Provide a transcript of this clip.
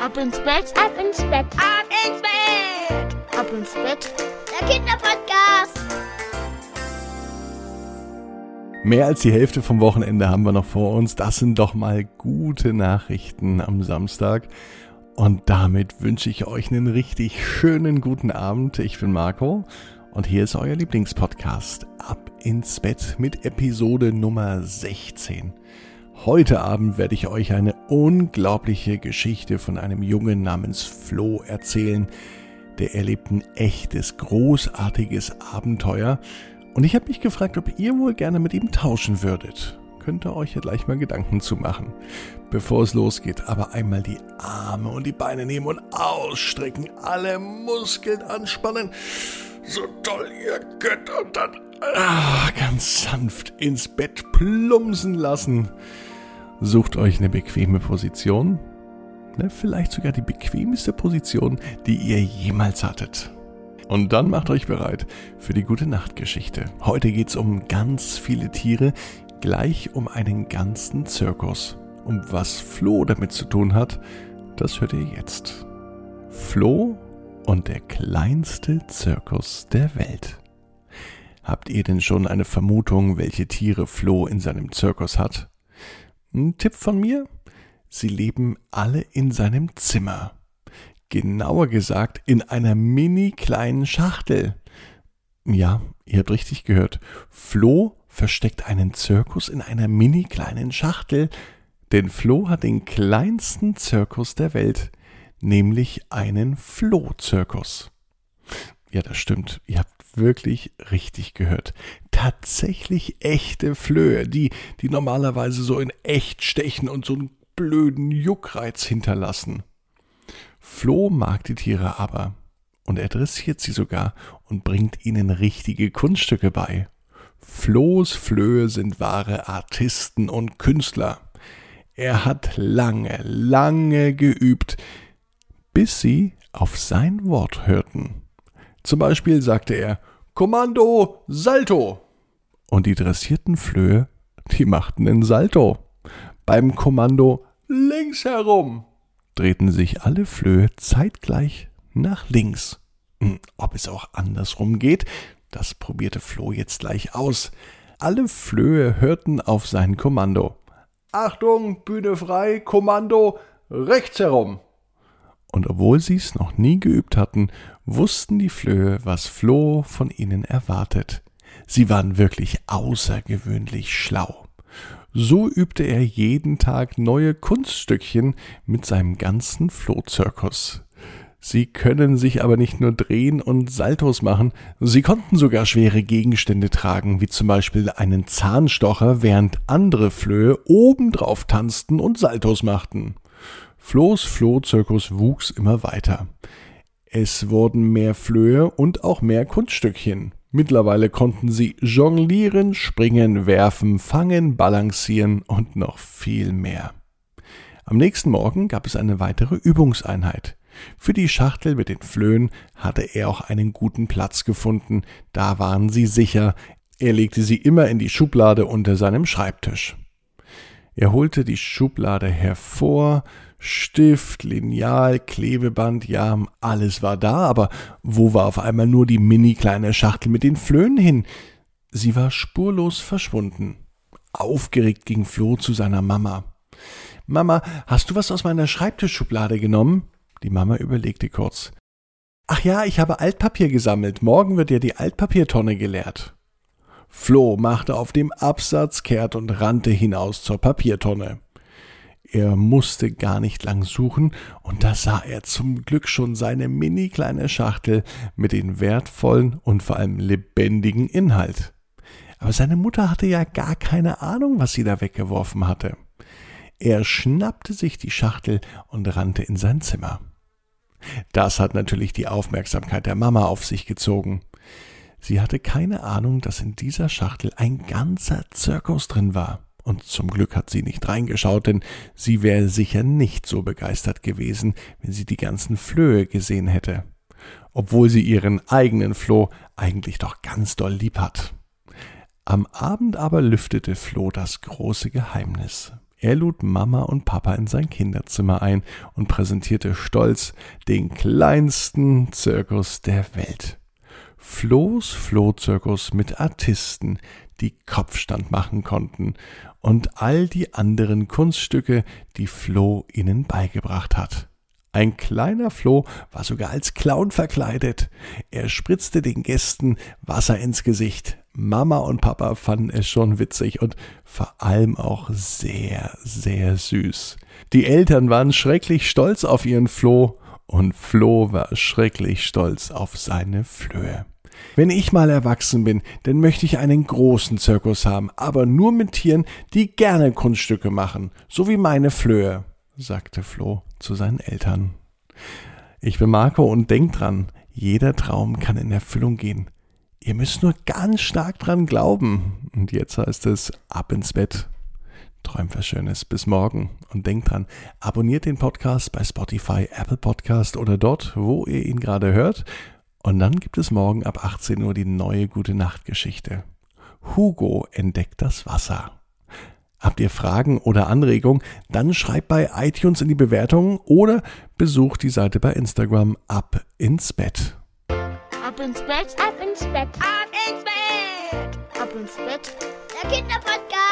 Ab ins Bett, Ab ins Bett. Ab ins Bett. ab ins Bett. Der Kinderpodcast. Mehr als die Hälfte vom Wochenende haben wir noch vor uns. Das sind doch mal gute Nachrichten am Samstag. Und damit wünsche ich euch einen richtig schönen guten Abend. Ich bin Marco und hier ist euer Lieblingspodcast Ab ins Bett mit Episode Nummer 16. Heute Abend werde ich euch eine unglaubliche Geschichte von einem Jungen namens Flo erzählen. Der erlebt ein echtes, großartiges Abenteuer. Und ich habe mich gefragt, ob ihr wohl gerne mit ihm tauschen würdet. Könnt ihr euch ja gleich mal Gedanken zu machen. Bevor es losgeht, aber einmal die Arme und die Beine nehmen und ausstrecken, alle Muskeln anspannen. So toll ihr könnt und dann ah, ganz sanft ins Bett plumpsen lassen. Sucht euch eine bequeme Position. Ne, vielleicht sogar die bequemste Position, die ihr jemals hattet. Und dann macht euch bereit für die gute Nachtgeschichte. Heute geht's um ganz viele Tiere, gleich um einen ganzen Zirkus. Und was Flo damit zu tun hat, das hört ihr jetzt. Flo und der kleinste Zirkus der Welt. Habt ihr denn schon eine Vermutung, welche Tiere Flo in seinem Zirkus hat? Ein Tipp von mir? Sie leben alle in seinem Zimmer. Genauer gesagt in einer mini kleinen Schachtel. Ja, ihr habt richtig gehört. Flo versteckt einen Zirkus in einer mini kleinen Schachtel, denn Flo hat den kleinsten Zirkus der Welt, nämlich einen Flo-Zirkus. Ja, das stimmt. Ihr habt wirklich richtig gehört. Tatsächlich echte Flöhe, die, die normalerweise so in echt stechen und so einen blöden Juckreiz hinterlassen. Flo mag die Tiere aber und er dressiert sie sogar und bringt ihnen richtige Kunststücke bei. Flohs Flöhe sind wahre Artisten und Künstler. Er hat lange, lange geübt, bis sie auf sein Wort hörten. Zum Beispiel sagte er Kommando, Salto. Und die dressierten Flöhe, die machten den Salto. Beim Kommando links herum drehten sich alle Flöhe zeitgleich nach links. Hm, Ob es auch andersrum geht, das probierte Flo jetzt gleich aus. Alle Flöhe hörten auf sein Kommando. Achtung, Bühne frei, Kommando, rechts herum. Und obwohl sie es noch nie geübt hatten, wussten die Flöhe, was Flo von ihnen erwartet. Sie waren wirklich außergewöhnlich schlau. So übte er jeden Tag neue Kunststückchen mit seinem ganzen Flohzirkus. Sie können sich aber nicht nur drehen und Saltos machen, sie konnten sogar schwere Gegenstände tragen, wie zum Beispiel einen Zahnstocher, während andere Flöhe obendrauf tanzten und Saltos machten. Flohs Flohzirkus wuchs immer weiter. Es wurden mehr Flöhe und auch mehr Kunststückchen. Mittlerweile konnten sie jonglieren, springen, werfen, fangen, balancieren und noch viel mehr. Am nächsten Morgen gab es eine weitere Übungseinheit. Für die Schachtel mit den Flöhen hatte er auch einen guten Platz gefunden, da waren sie sicher, er legte sie immer in die Schublade unter seinem Schreibtisch. Er holte die Schublade hervor, Stift, Lineal, Klebeband, ja, alles war da, aber wo war auf einmal nur die mini kleine Schachtel mit den Flöhen hin? Sie war spurlos verschwunden. Aufgeregt ging Flo zu seiner Mama. Mama, hast du was aus meiner Schreibtischschublade genommen? Die Mama überlegte kurz. Ach ja, ich habe Altpapier gesammelt. Morgen wird ja die Altpapiertonne geleert. Flo machte auf dem Absatz kehrt und rannte hinaus zur Papiertonne. Er musste gar nicht lang suchen, und da sah er zum Glück schon seine mini kleine Schachtel mit den wertvollen und vor allem lebendigen Inhalt. Aber seine Mutter hatte ja gar keine Ahnung, was sie da weggeworfen hatte. Er schnappte sich die Schachtel und rannte in sein Zimmer. Das hat natürlich die Aufmerksamkeit der Mama auf sich gezogen. Sie hatte keine Ahnung, dass in dieser Schachtel ein ganzer Zirkus drin war. Und zum Glück hat sie nicht reingeschaut, denn sie wäre sicher nicht so begeistert gewesen, wenn sie die ganzen Flöhe gesehen hätte. Obwohl sie ihren eigenen Floh eigentlich doch ganz doll lieb hat. Am Abend aber lüftete Flo das große Geheimnis. Er lud Mama und Papa in sein Kinderzimmer ein und präsentierte stolz den kleinsten Zirkus der Welt. Flo's Flohzirkus mit Artisten, die Kopfstand machen konnten und all die anderen Kunststücke, die Flo ihnen beigebracht hat. Ein kleiner Floh war sogar als Clown verkleidet. Er spritzte den Gästen Wasser ins Gesicht. Mama und Papa fanden es schon witzig und vor allem auch sehr, sehr süß. Die Eltern waren schrecklich stolz auf ihren Floh und Floh war schrecklich stolz auf seine Flöhe. Wenn ich mal erwachsen bin, dann möchte ich einen großen Zirkus haben, aber nur mit Tieren, die gerne Kunststücke machen, so wie meine Flöhe, sagte Flo zu seinen Eltern. Ich bin Marco und denkt dran, jeder Traum kann in Erfüllung gehen. Ihr müsst nur ganz stark dran glauben. Und jetzt heißt es ab ins Bett. Träumt was Schönes. Bis morgen. Und denkt dran, abonniert den Podcast bei Spotify, Apple Podcast oder dort, wo ihr ihn gerade hört. Und dann gibt es morgen ab 18 Uhr die neue Gute Nacht Geschichte. Hugo entdeckt das Wasser. Habt ihr Fragen oder Anregungen? Dann schreibt bei iTunes in die Bewertungen oder besucht die Seite bei Instagram ab ins Bett. Ab ins Bett, Ab ins Bett. Ab ins Bett. ab ins Bett. Der Kinderpodcast.